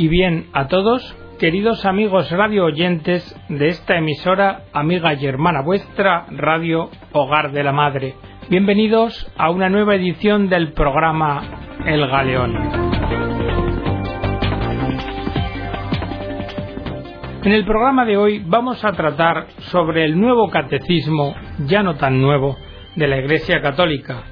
y bien a todos, queridos amigos radio oyentes de esta emisora amiga y hermana vuestra, Radio Hogar de la Madre. Bienvenidos a una nueva edición del programa El Galeón. En el programa de hoy vamos a tratar sobre el nuevo catecismo, ya no tan nuevo, de la Iglesia Católica,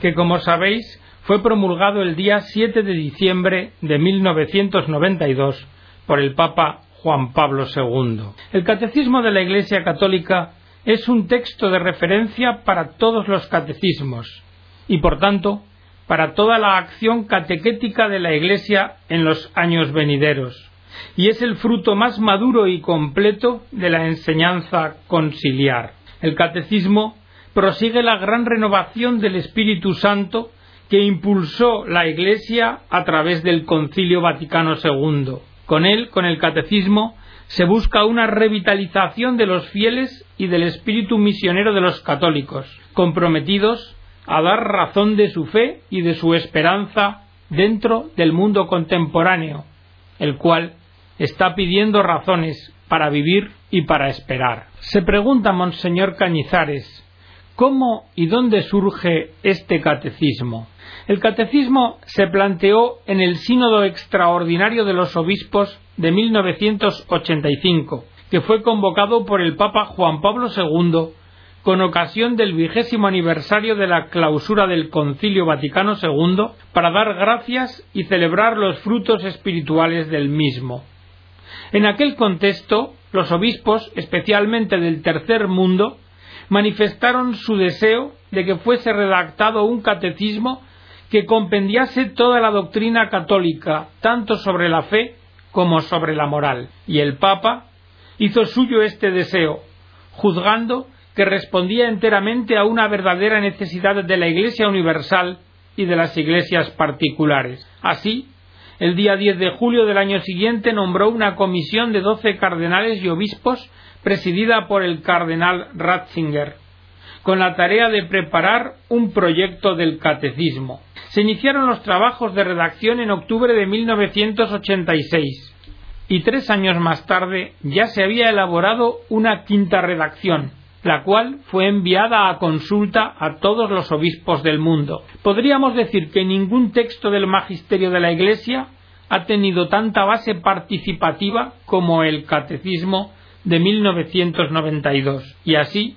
que como sabéis fue promulgado el día 7 de diciembre de 1992 por el Papa Juan Pablo II. El Catecismo de la Iglesia Católica es un texto de referencia para todos los catecismos y, por tanto, para toda la acción catequética de la Iglesia en los años venideros, y es el fruto más maduro y completo de la enseñanza conciliar. El catecismo prosigue la gran renovación del Espíritu Santo que impulsó la Iglesia a través del Concilio Vaticano II. Con él, con el Catecismo, se busca una revitalización de los fieles y del espíritu misionero de los católicos, comprometidos a dar razón de su fe y de su esperanza dentro del mundo contemporáneo, el cual está pidiendo razones para vivir y para esperar. Se pregunta Monseñor Cañizares, ¿cómo y dónde surge este catecismo? El catecismo se planteó en el Sínodo Extraordinario de los Obispos de 1985, que fue convocado por el Papa Juan Pablo II con ocasión del vigésimo aniversario de la clausura del Concilio Vaticano II para dar gracias y celebrar los frutos espirituales del mismo. En aquel contexto, los obispos, especialmente del tercer mundo, manifestaron su deseo de que fuese redactado un catecismo que compendiase toda la doctrina católica, tanto sobre la fe como sobre la moral. Y el Papa hizo suyo este deseo, juzgando que respondía enteramente a una verdadera necesidad de la Iglesia universal y de las iglesias particulares. Así, el día 10 de julio del año siguiente nombró una comisión de doce cardenales y obispos presidida por el cardenal Ratzinger, con la tarea de preparar un proyecto del catecismo. Se iniciaron los trabajos de redacción en octubre de 1986 y tres años más tarde ya se había elaborado una quinta redacción, la cual fue enviada a consulta a todos los obispos del mundo. Podríamos decir que ningún texto del magisterio de la Iglesia ha tenido tanta base participativa como el Catecismo de 1992. Y así,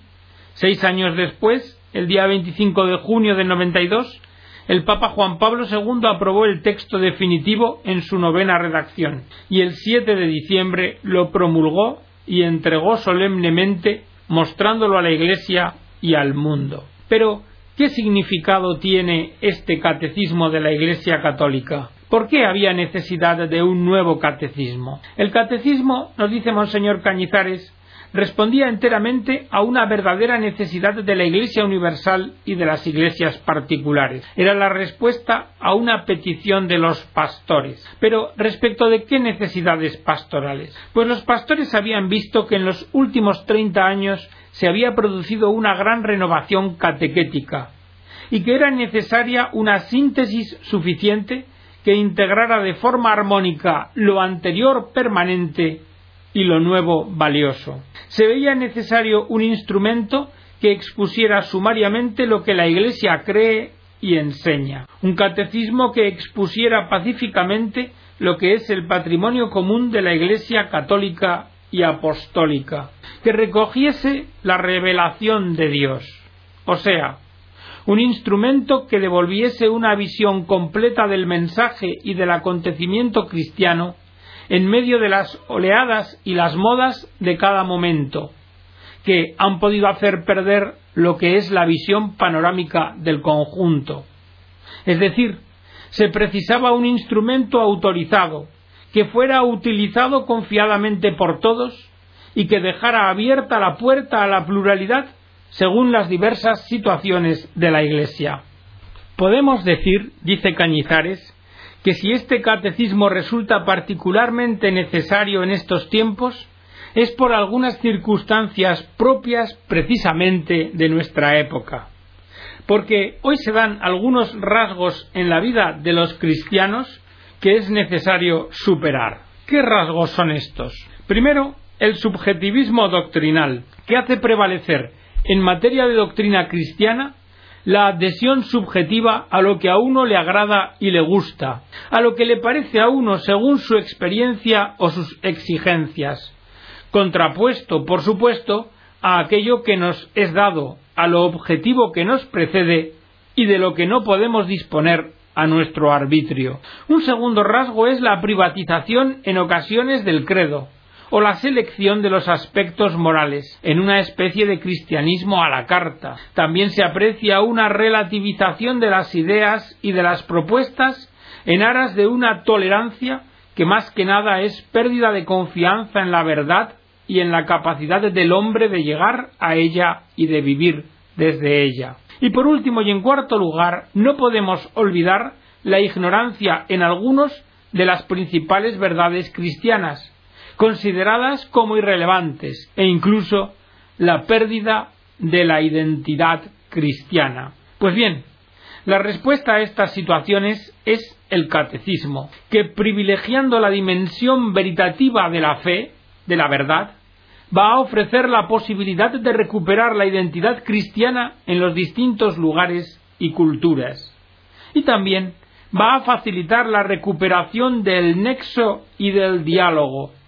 seis años después, el día 25 de junio de 92, el Papa Juan Pablo II aprobó el texto definitivo en su novena redacción y el 7 de diciembre lo promulgó y entregó solemnemente mostrándolo a la Iglesia y al mundo. Pero, ¿qué significado tiene este catecismo de la Iglesia católica? ¿Por qué había necesidad de un nuevo catecismo? El catecismo, nos dice Monseñor Cañizares, respondía enteramente a una verdadera necesidad de la Iglesia universal y de las iglesias particulares. Era la respuesta a una petición de los pastores. Pero respecto de qué necesidades pastorales? Pues los pastores habían visto que en los últimos treinta años se había producido una gran renovación catequética y que era necesaria una síntesis suficiente que integrara de forma armónica lo anterior permanente y lo nuevo valioso. Se veía necesario un instrumento que expusiera sumariamente lo que la Iglesia cree y enseña, un catecismo que expusiera pacíficamente lo que es el patrimonio común de la Iglesia católica y apostólica, que recogiese la revelación de Dios, o sea, un instrumento que devolviese una visión completa del mensaje y del acontecimiento cristiano en medio de las oleadas y las modas de cada momento, que han podido hacer perder lo que es la visión panorámica del conjunto. Es decir, se precisaba un instrumento autorizado, que fuera utilizado confiadamente por todos y que dejara abierta la puerta a la pluralidad según las diversas situaciones de la Iglesia. Podemos decir, dice Cañizares, que si este catecismo resulta particularmente necesario en estos tiempos, es por algunas circunstancias propias precisamente de nuestra época. Porque hoy se dan algunos rasgos en la vida de los cristianos que es necesario superar. ¿Qué rasgos son estos? Primero, el subjetivismo doctrinal, que hace prevalecer en materia de doctrina cristiana la adhesión subjetiva a lo que a uno le agrada y le gusta, a lo que le parece a uno según su experiencia o sus exigencias, contrapuesto, por supuesto, a aquello que nos es dado, a lo objetivo que nos precede y de lo que no podemos disponer a nuestro arbitrio. Un segundo rasgo es la privatización en ocasiones del credo, o la selección de los aspectos morales, en una especie de cristianismo a la carta. También se aprecia una relativización de las ideas y de las propuestas en aras de una tolerancia que más que nada es pérdida de confianza en la verdad y en la capacidad del hombre de llegar a ella y de vivir desde ella. Y por último y en cuarto lugar, no podemos olvidar la ignorancia en algunos de las principales verdades cristianas, consideradas como irrelevantes e incluso la pérdida de la identidad cristiana. Pues bien, la respuesta a estas situaciones es el catecismo, que privilegiando la dimensión veritativa de la fe, de la verdad, va a ofrecer la posibilidad de recuperar la identidad cristiana en los distintos lugares y culturas. Y también va a facilitar la recuperación del nexo y del diálogo,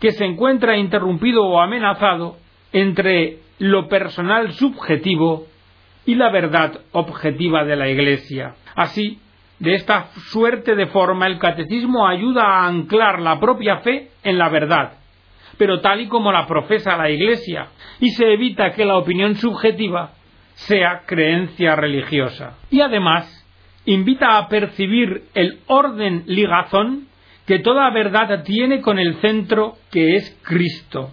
que se encuentra interrumpido o amenazado entre lo personal subjetivo y la verdad objetiva de la Iglesia. Así, de esta suerte de forma, el catecismo ayuda a anclar la propia fe en la verdad, pero tal y como la profesa la Iglesia, y se evita que la opinión subjetiva sea creencia religiosa. Y además, invita a percibir el orden ligazón que toda verdad tiene con el centro que es Cristo,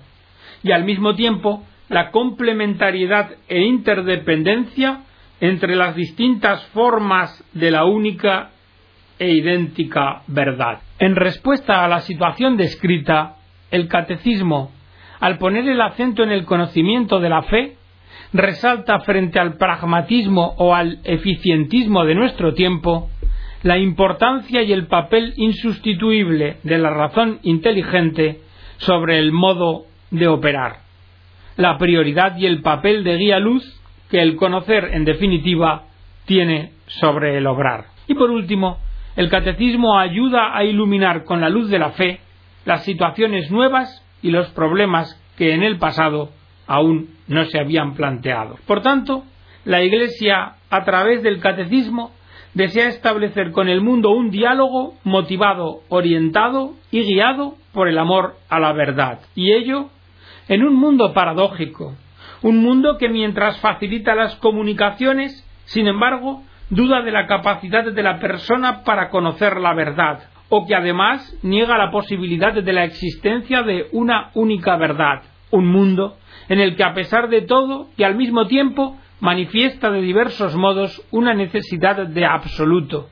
y al mismo tiempo la complementariedad e interdependencia entre las distintas formas de la única e idéntica verdad. En respuesta a la situación descrita, el catecismo, al poner el acento en el conocimiento de la fe, resalta frente al pragmatismo o al eficientismo de nuestro tiempo la importancia y el papel insustituible de la razón inteligente sobre el modo de operar, la prioridad y el papel de guía luz que el conocer, en definitiva, tiene sobre el obrar. Y por último, el catecismo ayuda a iluminar con la luz de la fe las situaciones nuevas y los problemas que en el pasado aún no se habían planteado. Por tanto, la Iglesia, a través del catecismo, desea establecer con el mundo un diálogo motivado, orientado y guiado por el amor a la verdad. Y ello en un mundo paradójico, un mundo que mientras facilita las comunicaciones, sin embargo, duda de la capacidad de la persona para conocer la verdad, o que además niega la posibilidad de la existencia de una única verdad, un mundo en el que a pesar de todo y al mismo tiempo manifiesta de diversos modos una necesidad de absoluto,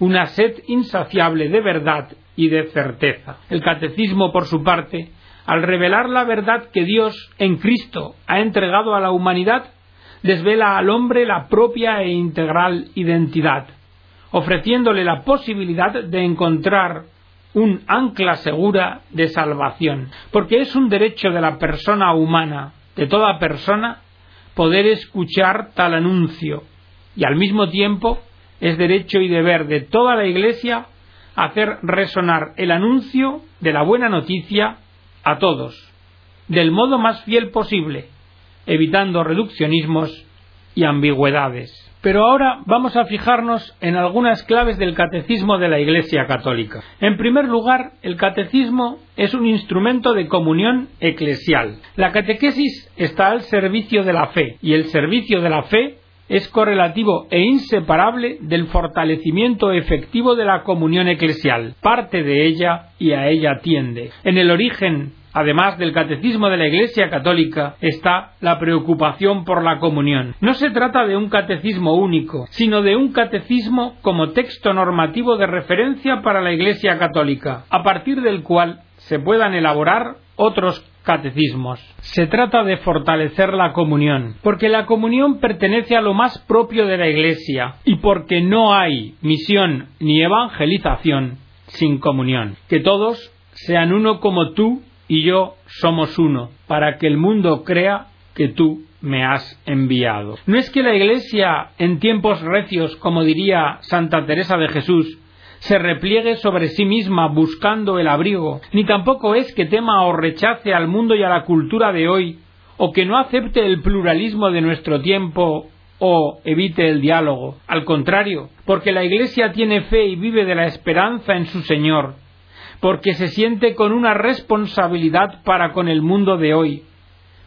una sed insaciable de verdad y de certeza. El catecismo, por su parte, al revelar la verdad que Dios en Cristo ha entregado a la humanidad, desvela al hombre la propia e integral identidad, ofreciéndole la posibilidad de encontrar un ancla segura de salvación, porque es un derecho de la persona humana, de toda persona, poder escuchar tal anuncio, y al mismo tiempo es derecho y deber de toda la Iglesia hacer resonar el anuncio de la buena noticia a todos, del modo más fiel posible, evitando reduccionismos y ambigüedades. Pero ahora vamos a fijarnos en algunas claves del catecismo de la Iglesia Católica. En primer lugar, el catecismo es un instrumento de comunión eclesial. La catequesis está al servicio de la fe y el servicio de la fe es correlativo e inseparable del fortalecimiento efectivo de la comunión eclesial. Parte de ella y a ella tiende. En el origen además del catecismo de la Iglesia Católica, está la preocupación por la comunión. No se trata de un catecismo único, sino de un catecismo como texto normativo de referencia para la Iglesia Católica, a partir del cual se puedan elaborar otros catecismos. Se trata de fortalecer la comunión, porque la comunión pertenece a lo más propio de la Iglesia y porque no hay misión ni evangelización sin comunión. Que todos sean uno como tú y yo somos uno, para que el mundo crea que tú me has enviado. No es que la Iglesia, en tiempos recios, como diría Santa Teresa de Jesús, se repliegue sobre sí misma buscando el abrigo, ni tampoco es que tema o rechace al mundo y a la cultura de hoy, o que no acepte el pluralismo de nuestro tiempo o evite el diálogo. Al contrario, porque la Iglesia tiene fe y vive de la esperanza en su Señor, porque se siente con una responsabilidad para con el mundo de hoy,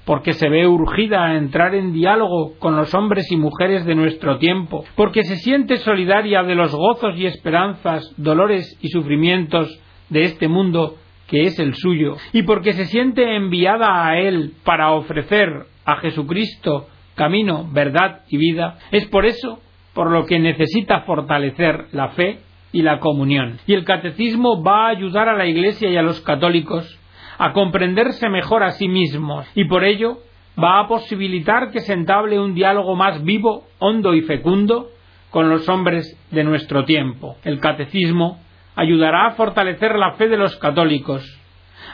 porque se ve urgida a entrar en diálogo con los hombres y mujeres de nuestro tiempo, porque se siente solidaria de los gozos y esperanzas, dolores y sufrimientos de este mundo que es el suyo, y porque se siente enviada a Él para ofrecer a Jesucristo camino, verdad y vida, es por eso por lo que necesita fortalecer la fe y la comunión. Y el catecismo va a ayudar a la Iglesia y a los católicos a comprenderse mejor a sí mismos y por ello va a posibilitar que se entable un diálogo más vivo, hondo y fecundo con los hombres de nuestro tiempo. El catecismo ayudará a fortalecer la fe de los católicos,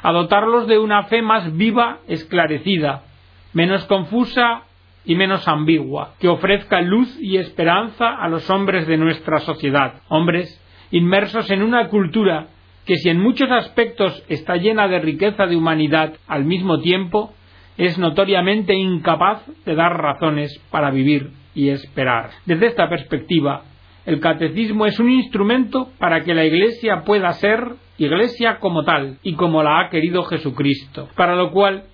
a dotarlos de una fe más viva, esclarecida, menos confusa y menos ambigua, que ofrezca luz y esperanza a los hombres de nuestra sociedad, hombres inmersos en una cultura que si en muchos aspectos está llena de riqueza de humanidad al mismo tiempo, es notoriamente incapaz de dar razones para vivir y esperar. Desde esta perspectiva, el catecismo es un instrumento para que la Iglesia pueda ser Iglesia como tal y como la ha querido Jesucristo, para lo cual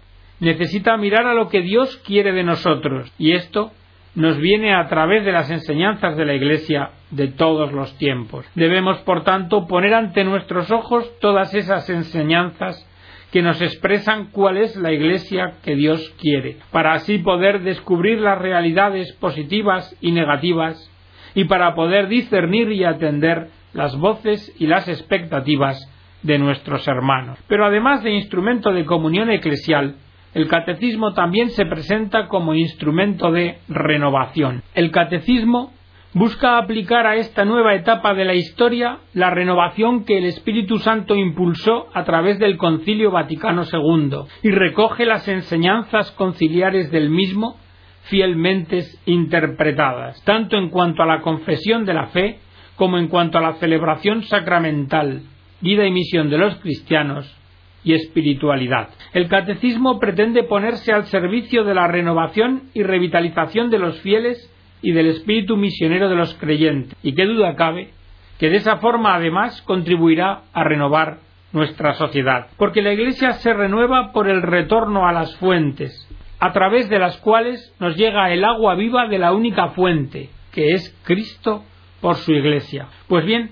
necesita mirar a lo que Dios quiere de nosotros, y esto nos viene a través de las enseñanzas de la Iglesia de todos los tiempos. Debemos, por tanto, poner ante nuestros ojos todas esas enseñanzas que nos expresan cuál es la Iglesia que Dios quiere, para así poder descubrir las realidades positivas y negativas y para poder discernir y atender las voces y las expectativas de nuestros hermanos. Pero además de instrumento de comunión eclesial, el catecismo también se presenta como instrumento de renovación. El catecismo busca aplicar a esta nueva etapa de la historia la renovación que el Espíritu Santo impulsó a través del Concilio Vaticano II y recoge las enseñanzas conciliares del mismo fielmente interpretadas, tanto en cuanto a la confesión de la fe como en cuanto a la celebración sacramental, vida y misión de los cristianos, y espiritualidad. El catecismo pretende ponerse al servicio de la renovación y revitalización de los fieles y del espíritu misionero de los creyentes, y qué duda cabe que de esa forma además contribuirá a renovar nuestra sociedad, porque la Iglesia se renueva por el retorno a las fuentes, a través de las cuales nos llega el agua viva de la única fuente, que es Cristo por su Iglesia. Pues bien,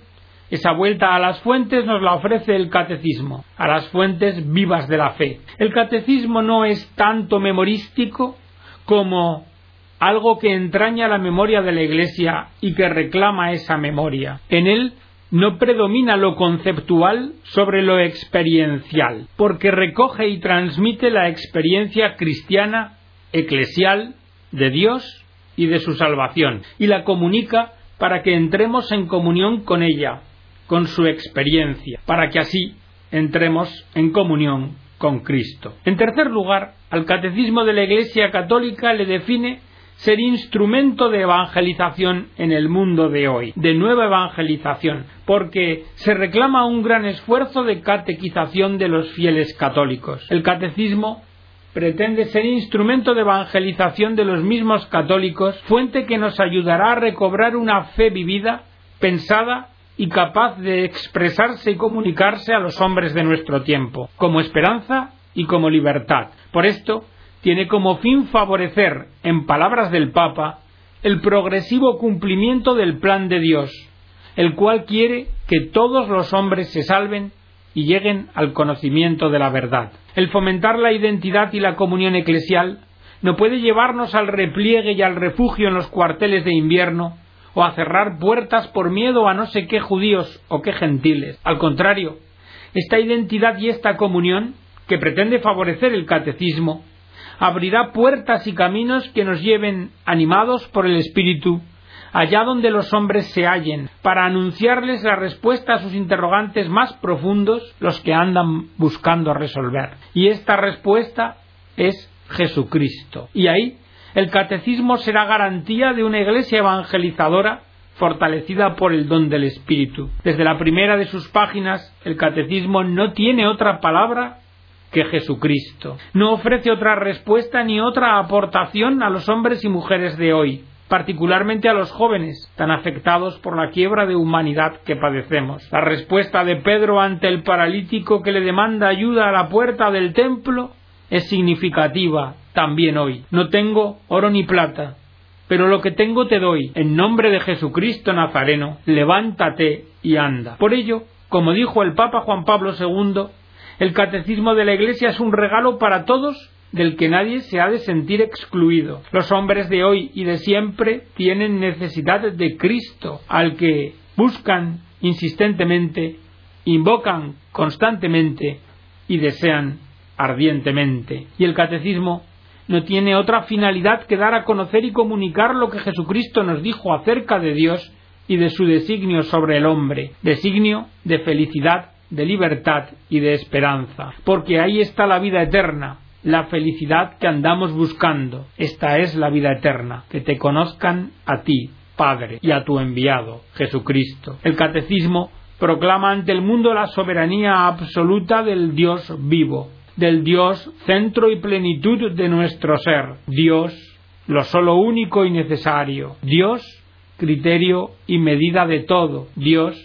esa vuelta a las fuentes nos la ofrece el catecismo, a las fuentes vivas de la fe. El catecismo no es tanto memorístico como algo que entraña la memoria de la Iglesia y que reclama esa memoria. En él no predomina lo conceptual sobre lo experiencial, porque recoge y transmite la experiencia cristiana, eclesial, de Dios y de su salvación, y la comunica para que entremos en comunión con ella, con su experiencia, para que así entremos en comunión con Cristo. En tercer lugar, al Catecismo de la Iglesia Católica le define ser instrumento de evangelización en el mundo de hoy, de nueva evangelización, porque se reclama un gran esfuerzo de catequización de los fieles católicos. El catecismo pretende ser instrumento de evangelización de los mismos católicos, fuente que nos ayudará a recobrar una fe vivida, pensada y capaz de expresarse y comunicarse a los hombres de nuestro tiempo, como esperanza y como libertad. Por esto, tiene como fin favorecer, en palabras del Papa, el progresivo cumplimiento del plan de Dios, el cual quiere que todos los hombres se salven y lleguen al conocimiento de la verdad. El fomentar la identidad y la comunión eclesial no puede llevarnos al repliegue y al refugio en los cuarteles de invierno, o a cerrar puertas por miedo a no sé qué judíos o qué gentiles. Al contrario, esta identidad y esta comunión, que pretende favorecer el catecismo, abrirá puertas y caminos que nos lleven, animados por el Espíritu, allá donde los hombres se hallen, para anunciarles la respuesta a sus interrogantes más profundos, los que andan buscando resolver. Y esta respuesta es Jesucristo. Y ahí el catecismo será garantía de una iglesia evangelizadora fortalecida por el don del Espíritu. Desde la primera de sus páginas, el catecismo no tiene otra palabra que Jesucristo. No ofrece otra respuesta ni otra aportación a los hombres y mujeres de hoy, particularmente a los jóvenes, tan afectados por la quiebra de humanidad que padecemos. La respuesta de Pedro ante el paralítico que le demanda ayuda a la puerta del templo es significativa también hoy. No tengo oro ni plata, pero lo que tengo te doy. En nombre de Jesucristo Nazareno, levántate y anda. Por ello, como dijo el Papa Juan Pablo II, el catecismo de la Iglesia es un regalo para todos del que nadie se ha de sentir excluido. Los hombres de hoy y de siempre tienen necesidad de Cristo, al que buscan insistentemente, invocan constantemente y desean ardientemente. Y el catecismo no tiene otra finalidad que dar a conocer y comunicar lo que Jesucristo nos dijo acerca de Dios y de su designio sobre el hombre, designio de felicidad, de libertad y de esperanza, porque ahí está la vida eterna, la felicidad que andamos buscando. Esta es la vida eterna, que te conozcan a ti, Padre, y a tu enviado, Jesucristo. El catecismo proclama ante el mundo la soberanía absoluta del Dios vivo, del Dios centro y plenitud de nuestro ser, Dios, lo solo único y necesario, Dios, criterio y medida de todo, Dios,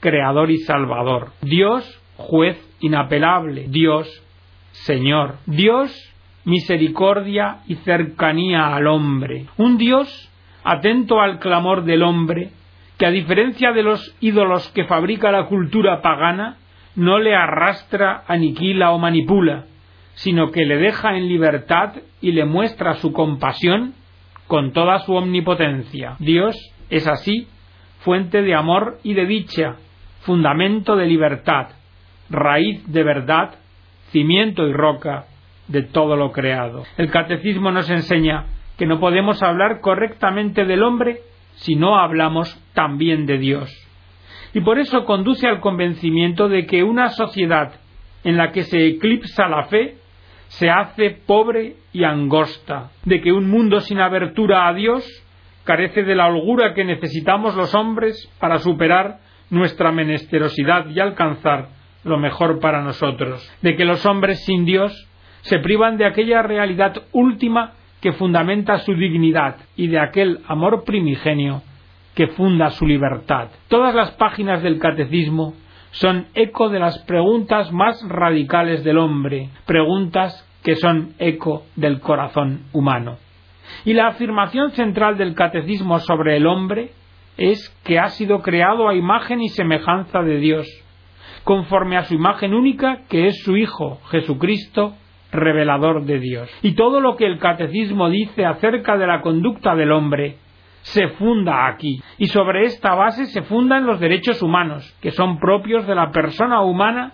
creador y salvador, Dios, juez inapelable, Dios, Señor, Dios, misericordia y cercanía al hombre, un Dios atento al clamor del hombre, que a diferencia de los ídolos que fabrica la cultura pagana, no le arrastra, aniquila o manipula, sino que le deja en libertad y le muestra su compasión con toda su omnipotencia. Dios es así fuente de amor y de dicha, fundamento de libertad, raíz de verdad, cimiento y roca de todo lo creado. El catecismo nos enseña que no podemos hablar correctamente del hombre si no hablamos también de Dios y por eso conduce al convencimiento de que una sociedad en la que se eclipsa la fe se hace pobre y angosta, de que un mundo sin abertura a Dios carece de la holgura que necesitamos los hombres para superar nuestra menesterosidad y alcanzar lo mejor para nosotros, de que los hombres sin Dios se privan de aquella realidad última que fundamenta su dignidad y de aquel amor primigenio que funda su libertad. Todas las páginas del catecismo son eco de las preguntas más radicales del hombre, preguntas que son eco del corazón humano. Y la afirmación central del catecismo sobre el hombre es que ha sido creado a imagen y semejanza de Dios, conforme a su imagen única que es su Hijo, Jesucristo, revelador de Dios. Y todo lo que el catecismo dice acerca de la conducta del hombre se funda aquí. Y sobre esta base se fundan los derechos humanos, que son propios de la persona humana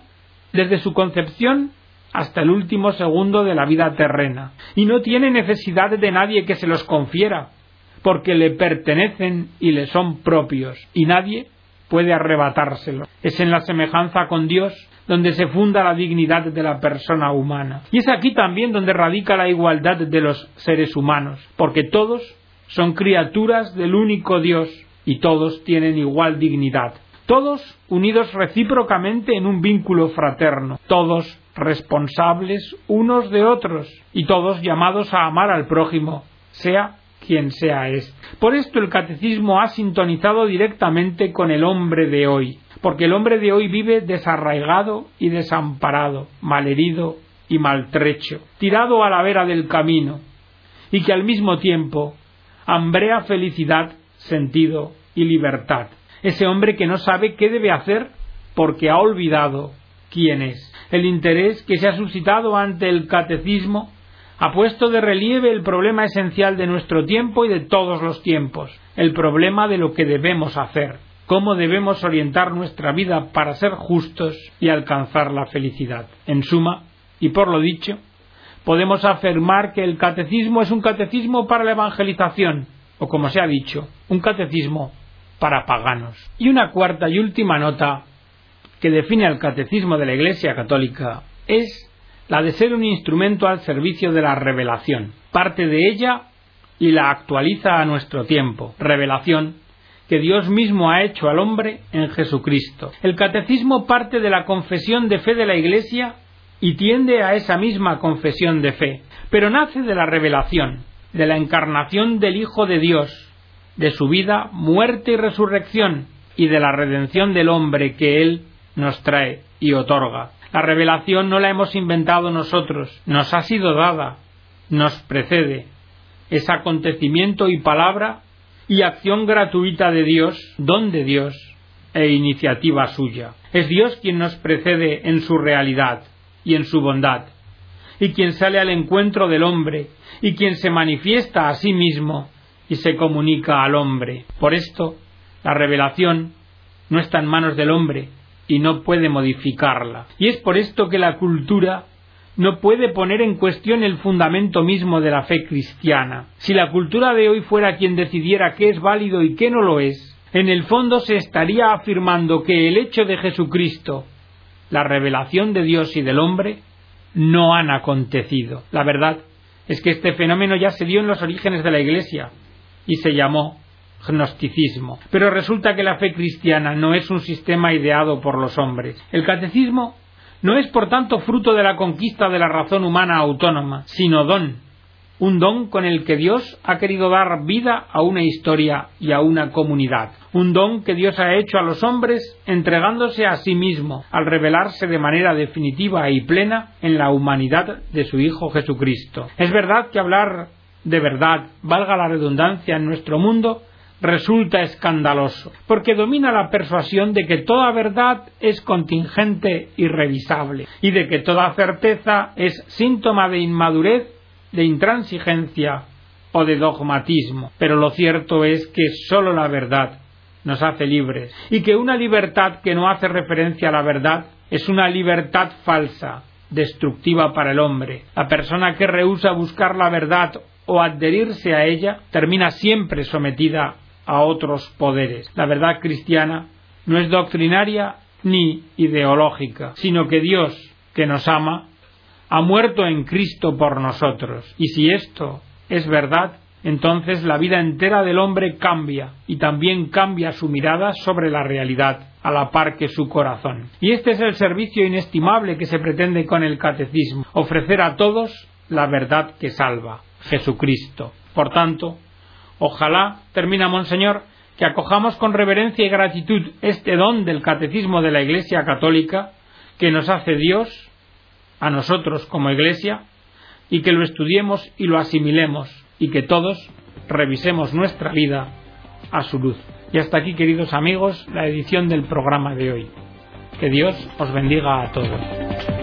desde su concepción hasta el último segundo de la vida terrena. Y no tiene necesidad de nadie que se los confiera, porque le pertenecen y le son propios, y nadie puede arrebatárselos. Es en la semejanza con Dios donde se funda la dignidad de la persona humana. Y es aquí también donde radica la igualdad de los seres humanos, porque todos son criaturas del único Dios y todos tienen igual dignidad. Todos unidos recíprocamente en un vínculo fraterno, todos responsables unos de otros y todos llamados a amar al prójimo, sea quien sea éste. Por esto el catecismo ha sintonizado directamente con el hombre de hoy, porque el hombre de hoy vive desarraigado y desamparado, malherido y maltrecho, tirado a la vera del camino, y que al mismo tiempo hambrea felicidad, sentido y libertad. Ese hombre que no sabe qué debe hacer porque ha olvidado quién es. El interés que se ha suscitado ante el catecismo ha puesto de relieve el problema esencial de nuestro tiempo y de todos los tiempos, el problema de lo que debemos hacer, cómo debemos orientar nuestra vida para ser justos y alcanzar la felicidad. En suma, y por lo dicho, podemos afirmar que el catecismo es un catecismo para la evangelización, o como se ha dicho, un catecismo para paganos. Y una cuarta y última nota que define al catecismo de la Iglesia Católica es la de ser un instrumento al servicio de la revelación. Parte de ella y la actualiza a nuestro tiempo. Revelación que Dios mismo ha hecho al hombre en Jesucristo. El catecismo parte de la confesión de fe de la Iglesia y tiende a esa misma confesión de fe, pero nace de la revelación, de la encarnación del Hijo de Dios, de su vida, muerte y resurrección, y de la redención del hombre que Él nos trae y otorga. La revelación no la hemos inventado nosotros, nos ha sido dada, nos precede. Es acontecimiento y palabra y acción gratuita de Dios, don de Dios e iniciativa suya. Es Dios quien nos precede en su realidad y en su bondad, y quien sale al encuentro del hombre, y quien se manifiesta a sí mismo y se comunica al hombre. Por esto, la revelación no está en manos del hombre y no puede modificarla. Y es por esto que la cultura no puede poner en cuestión el fundamento mismo de la fe cristiana. Si la cultura de hoy fuera quien decidiera qué es válido y qué no lo es, en el fondo se estaría afirmando que el hecho de Jesucristo, la revelación de Dios y del hombre, no han acontecido. La verdad es que este fenómeno ya se dio en los orígenes de la Iglesia y se llamó gnosticismo. Pero resulta que la fe cristiana no es un sistema ideado por los hombres. El catecismo no es por tanto fruto de la conquista de la razón humana autónoma, sino don, un don con el que Dios ha querido dar vida a una historia y a una comunidad, un don que Dios ha hecho a los hombres entregándose a sí mismo al revelarse de manera definitiva y plena en la humanidad de su Hijo Jesucristo. Es verdad que hablar de verdad, valga la redundancia, en nuestro mundo resulta escandaloso, porque domina la persuasión de que toda verdad es contingente y revisable, y de que toda certeza es síntoma de inmadurez, de intransigencia o de dogmatismo. Pero lo cierto es que sólo la verdad nos hace libres, y que una libertad que no hace referencia a la verdad es una libertad falsa, destructiva para el hombre. La persona que rehúsa buscar la verdad o adherirse a ella termina siempre sometida a otros poderes. La verdad cristiana no es doctrinaria ni ideológica, sino que Dios, que nos ama, ha muerto en Cristo por nosotros. Y si esto es verdad, entonces la vida entera del hombre cambia y también cambia su mirada sobre la realidad a la par que su corazón. Y este es el servicio inestimable que se pretende con el catecismo, ofrecer a todos la verdad que salva, Jesucristo. Por tanto, Ojalá, termina Monseñor, que acojamos con reverencia y gratitud este don del catecismo de la Iglesia Católica que nos hace Dios a nosotros como Iglesia y que lo estudiemos y lo asimilemos y que todos revisemos nuestra vida a su luz. Y hasta aquí, queridos amigos, la edición del programa de hoy. Que Dios os bendiga a todos.